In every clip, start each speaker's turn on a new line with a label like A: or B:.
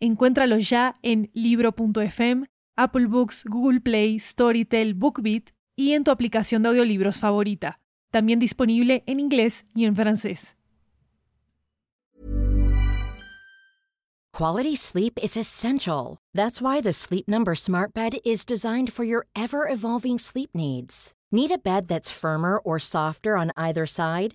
A: Encuéntralo ya en libro.fm, Apple Books, Google Play, Storytel, BookBeat y en tu aplicación de audiolibros favorita. También disponible en inglés y en francés.
B: Quality sleep is essential. That's why the Sleep Number Smart Bed is designed for your ever evolving sleep needs. Need a bed that's firmer or softer on either side?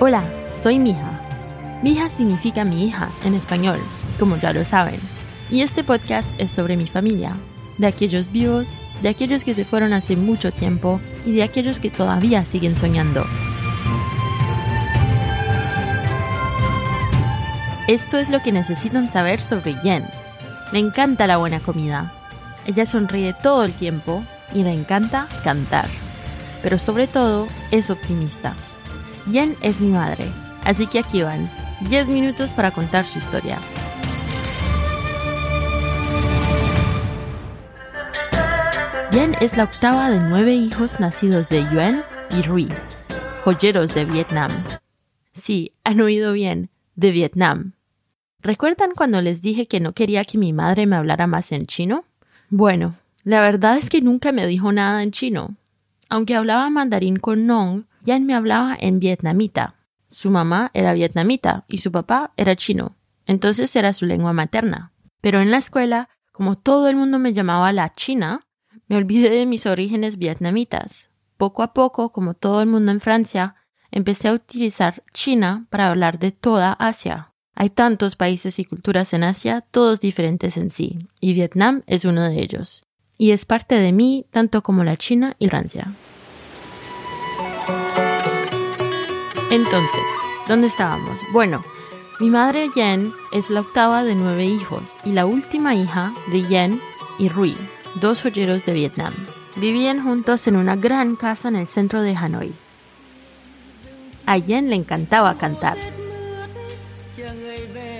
C: Hola, soy Mija. Mija significa mi hija en español, como ya lo saben. Y este podcast es sobre mi familia, de aquellos vivos, de aquellos que se fueron hace mucho tiempo y de aquellos que todavía siguen soñando. Esto es lo que necesitan saber sobre Yen. Le encanta la buena comida. Ella sonríe todo el tiempo y le encanta cantar. Pero sobre todo es optimista. Yen es mi madre, así que aquí van 10 minutos para contar su historia. Yen es la octava de nueve hijos nacidos de Yuen y Rui, joyeros de Vietnam. Sí, han oído bien, de Vietnam. ¿Recuerdan cuando les dije que no quería que mi madre me hablara más en chino? Bueno, la verdad es que nunca me dijo nada en chino. Aunque hablaba mandarín con Nong, Yan me hablaba en vietnamita. Su mamá era vietnamita y su papá era chino, entonces era su lengua materna. Pero en la escuela, como todo el mundo me llamaba la china, me olvidé de mis orígenes vietnamitas. Poco a poco, como todo el mundo en Francia, empecé a utilizar China para hablar de toda Asia. Hay tantos países y culturas en Asia, todos diferentes en sí, y Vietnam es uno de ellos. Y es parte de mí tanto como la China y Francia. Entonces, ¿dónde estábamos? Bueno, mi madre Yen es la octava de nueve hijos y la última hija de Yen y Rui, dos joyeros de Vietnam. Vivían juntos en una gran casa en el centro de Hanoi. A Yen le encantaba cantar.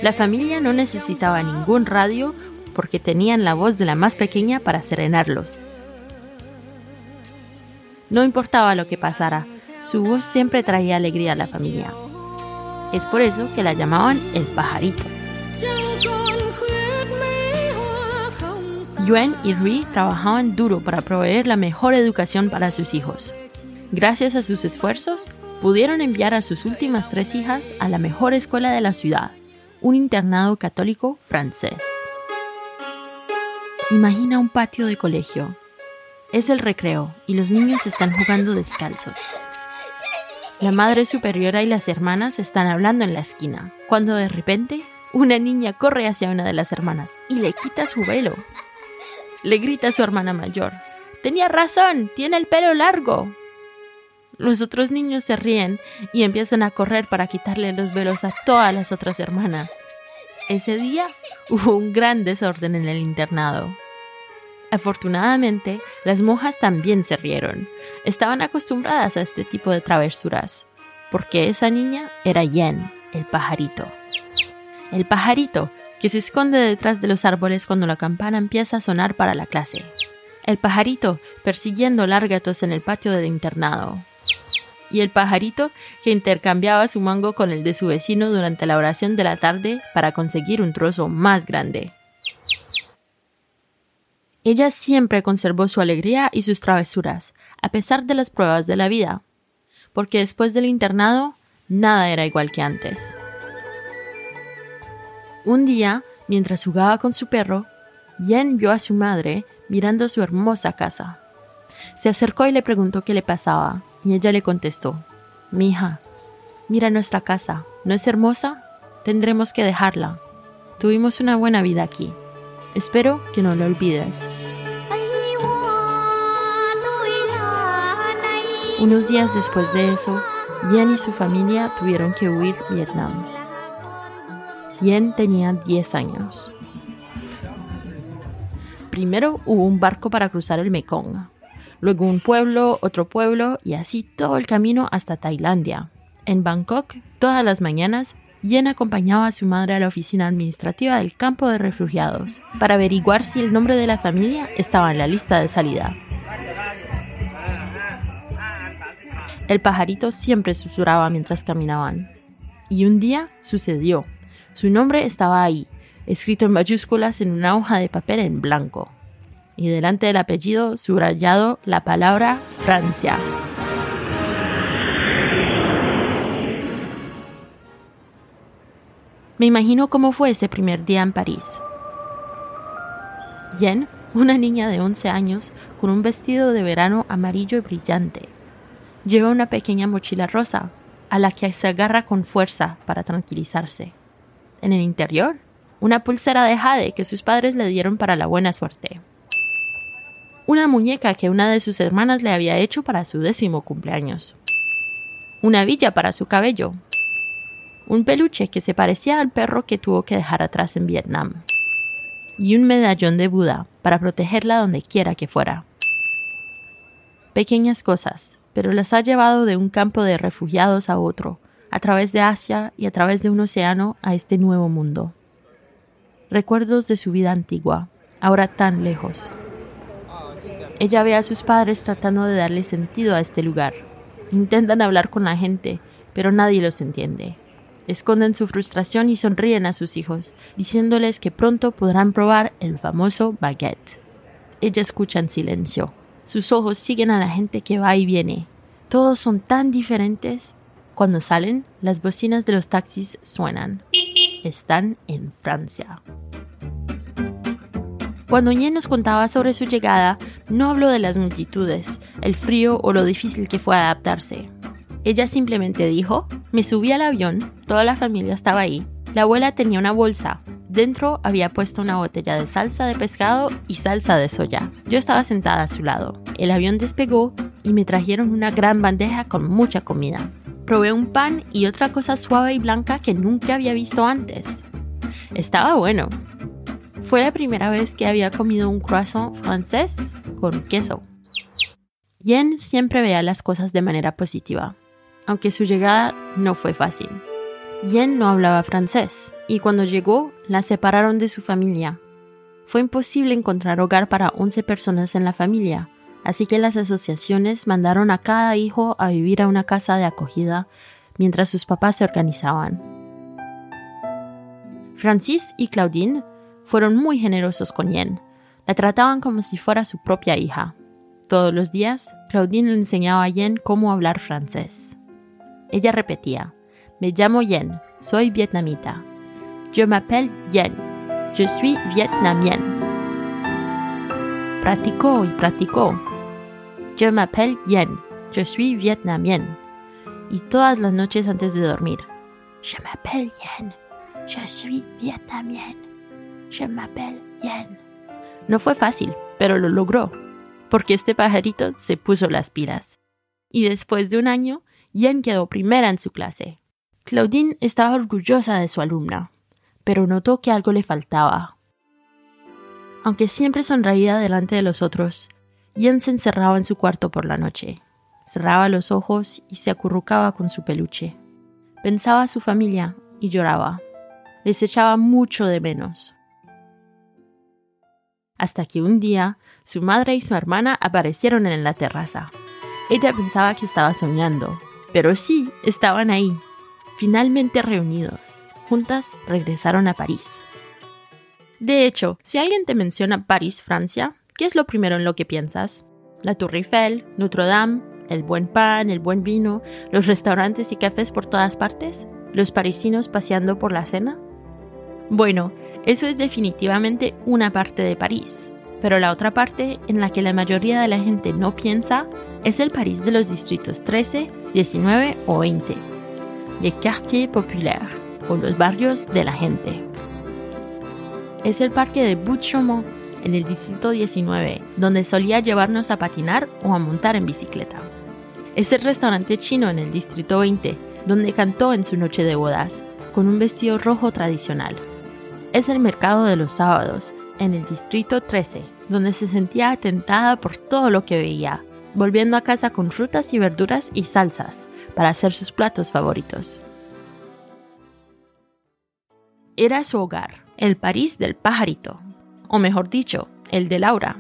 C: La familia no necesitaba ningún radio porque tenían la voz de la más pequeña para serenarlos. No importaba lo que pasara, su voz siempre traía alegría a la familia. Es por eso que la llamaban el pajarito. Yuen y Rui trabajaban duro para proveer la mejor educación para sus hijos. Gracias a sus esfuerzos, pudieron enviar a sus últimas tres hijas a la mejor escuela de la ciudad, un internado católico francés. Imagina un patio de colegio. Es el recreo y los niños están jugando descalzos. La madre superiora y las hermanas están hablando en la esquina, cuando de repente una niña corre hacia una de las hermanas y le quita su velo. Le grita a su hermana mayor, Tenía razón, tiene el pelo largo. Los otros niños se ríen y empiezan a correr para quitarle los velos a todas las otras hermanas. Ese día hubo un gran desorden en el internado. Afortunadamente, las monjas también se rieron. Estaban acostumbradas a este tipo de travesuras, porque esa niña era Yen, el pajarito. El pajarito, que se esconde detrás de los árboles cuando la campana empieza a sonar para la clase. El pajarito persiguiendo largatos en el patio del internado. Y el pajarito que intercambiaba su mango con el de su vecino durante la oración de la tarde para conseguir un trozo más grande. Ella siempre conservó su alegría y sus travesuras, a pesar de las pruebas de la vida, porque después del internado nada era igual que antes. Un día, mientras jugaba con su perro, Yen vio a su madre mirando su hermosa casa. Se acercó y le preguntó qué le pasaba, y ella le contestó, Mi hija, mira nuestra casa, ¿no es hermosa? Tendremos que dejarla. Tuvimos una buena vida aquí. Espero que no lo olvides. Unos días después de eso, Yen y su familia tuvieron que huir Vietnam. Yen tenía 10 años. Primero hubo un barco para cruzar el Mekong, luego un pueblo, otro pueblo y así todo el camino hasta Tailandia. En Bangkok, todas las mañanas, Yen acompañaba a su madre a la oficina administrativa del campo de refugiados para averiguar si el nombre de la familia estaba en la lista de salida. El pajarito siempre susurraba mientras caminaban. Y un día sucedió. Su nombre estaba ahí, escrito en mayúsculas en una hoja de papel en blanco. Y delante del apellido subrayado la palabra Francia. Me imagino cómo fue ese primer día en París. Yen, una niña de 11 años, con un vestido de verano amarillo y brillante, Lleva una pequeña mochila rosa, a la que se agarra con fuerza para tranquilizarse. En el interior, una pulsera de jade que sus padres le dieron para la buena suerte. Una muñeca que una de sus hermanas le había hecho para su décimo cumpleaños. Una villa para su cabello. Un peluche que se parecía al perro que tuvo que dejar atrás en Vietnam. Y un medallón de Buda para protegerla donde quiera que fuera. Pequeñas cosas, pero las ha llevado de un campo de refugiados a otro, a través de Asia y a través de un océano a este nuevo mundo. Recuerdos de su vida antigua, ahora tan lejos. Ella ve a sus padres tratando de darle sentido a este lugar. Intentan hablar con la gente, pero nadie los entiende. Esconden su frustración y sonríen a sus hijos, diciéndoles que pronto podrán probar el famoso baguette. Ella escucha en silencio. Sus ojos siguen a la gente que va y viene. Todos son tan diferentes. Cuando salen, las bocinas de los taxis suenan. Están en Francia. Cuando Yen nos contaba sobre su llegada, no habló de las multitudes, el frío o lo difícil que fue adaptarse. Ella simplemente dijo, me subí al avión, toda la familia estaba ahí, la abuela tenía una bolsa, Dentro había puesto una botella de salsa de pescado y salsa de soya. Yo estaba sentada a su lado. El avión despegó y me trajeron una gran bandeja con mucha comida. Probé un pan y otra cosa suave y blanca que nunca había visto antes. Estaba bueno. Fue la primera vez que había comido un croissant francés con queso. Yen siempre veía las cosas de manera positiva, aunque su llegada no fue fácil. Yen no hablaba francés y cuando llegó la separaron de su familia. Fue imposible encontrar hogar para 11 personas en la familia, así que las asociaciones mandaron a cada hijo a vivir a una casa de acogida mientras sus papás se organizaban. Francis y Claudine fueron muy generosos con Yen. La trataban como si fuera su propia hija. Todos los días, Claudine le enseñaba a Yen cómo hablar francés. Ella repetía, me llamo Yen, soy vietnamita. Je m'appelle Yen, je suis vietnamienne. Practicó y practicó. Je m'appelle Yen, je suis vietnamienne. Y todas las noches antes de dormir. Je m'appelle Yen, je suis vietnamienne. Je m'appelle Yen. No fue fácil, pero lo logró, porque este pajarito se puso las pilas. Y después de un año, Yen quedó primera en su clase. Claudine estaba orgullosa de su alumna, pero notó que algo le faltaba. Aunque siempre sonreía delante de los otros, Yen se encerraba en su cuarto por la noche. Cerraba los ojos y se acurrucaba con su peluche. Pensaba a su familia y lloraba. Les echaba mucho de menos. Hasta que un día su madre y su hermana aparecieron en la terraza. Ella pensaba que estaba soñando, pero sí, estaban ahí, finalmente reunidos, juntas regresaron a París. De hecho, si alguien te menciona París, Francia, ¿qué es lo primero en lo que piensas? La Tour Eiffel, Notre Dame, el buen pan, el buen vino, los restaurantes y cafés por todas partes, los parisinos paseando por la cena. Bueno, eso es definitivamente una parte de París, pero la otra parte en la que la mayoría de la gente no piensa es el París de los distritos 13, 19 o 20, les quartiers populaires o los barrios de la gente. Es el parque de Butte-Chaumont en el distrito 19, donde solía llevarnos a patinar o a montar en bicicleta. Es el restaurante chino en el distrito 20, donde cantó en su noche de bodas, con un vestido rojo tradicional. Es el mercado de los sábados, en el distrito 13, donde se sentía atentada por todo lo que veía, volviendo a casa con frutas y verduras y salsas para hacer sus platos favoritos. Era su hogar, el París del pajarito, o mejor dicho, el de Laura.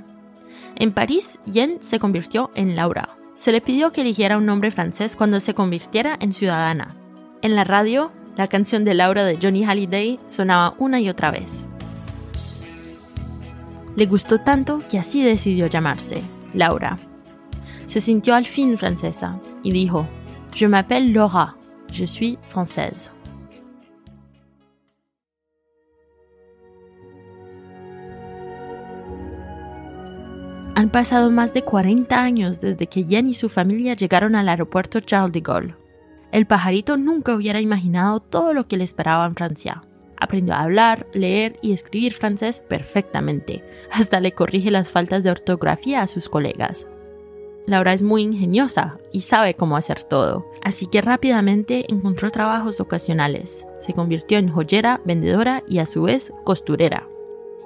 C: En París, Yen se convirtió en Laura. Se le pidió que eligiera un nombre francés cuando se convirtiera en ciudadana. En la radio, la canción de Laura de Johnny Halliday sonaba una y otra vez. Le gustó tanto que así decidió llamarse, Laura. Se sintió al fin francesa y dijo, Je m'appelle Laura, je suis française. Han pasado más de 40 años desde que Jen y su familia llegaron al aeropuerto Charles de Gaulle. El pajarito nunca hubiera imaginado todo lo que le esperaba en Francia. Aprendió a hablar, leer y escribir francés perfectamente. Hasta le corrige las faltas de ortografía a sus colegas. Laura es muy ingeniosa y sabe cómo hacer todo, así que rápidamente encontró trabajos ocasionales. Se convirtió en joyera, vendedora y a su vez costurera.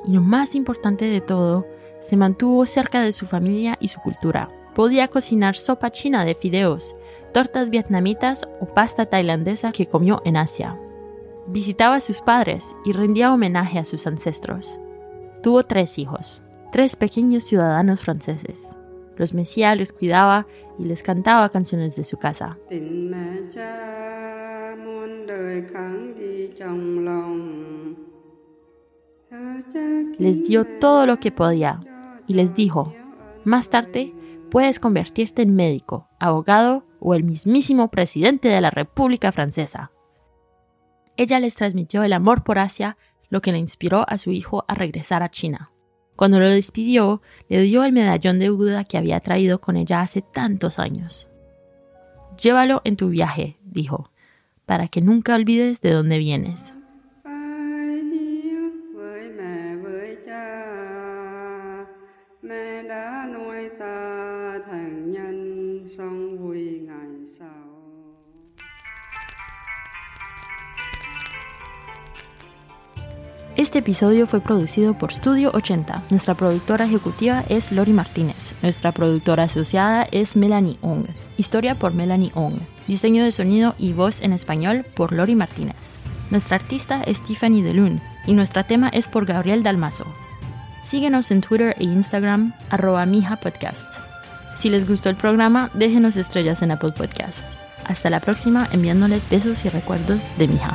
C: Y lo más importante de todo, se mantuvo cerca de su familia y su cultura. Podía cocinar sopa china de fideos, tortas vietnamitas o pasta tailandesa que comió en Asia. Visitaba a sus padres y rendía homenaje a sus ancestros. Tuvo tres hijos, tres pequeños ciudadanos franceses. Los mesía los cuidaba y les cantaba canciones de su casa. Les dio todo lo que podía y les dijo, más tarde puedes convertirte en médico, abogado o el mismísimo presidente de la República Francesa. Ella les transmitió el amor por Asia, lo que le inspiró a su hijo a regresar a China. Cuando lo despidió, le dio el medallón de Buda que había traído con ella hace tantos años. Llévalo en tu viaje, dijo, para que nunca olvides de dónde vienes. Este episodio fue producido por Studio 80. Nuestra productora ejecutiva es Lori Martínez. Nuestra productora asociada es Melanie Ong. Historia por Melanie Ong. Diseño de sonido y voz en español por Lori Martínez. Nuestra artista es Tiffany DeLune y nuestro tema es por Gabriel Dalmazo. Síguenos en Twitter e Instagram, arroba. Si les gustó el programa, déjenos estrellas en Apple Podcasts. Hasta la próxima, enviándoles besos y recuerdos de Mija.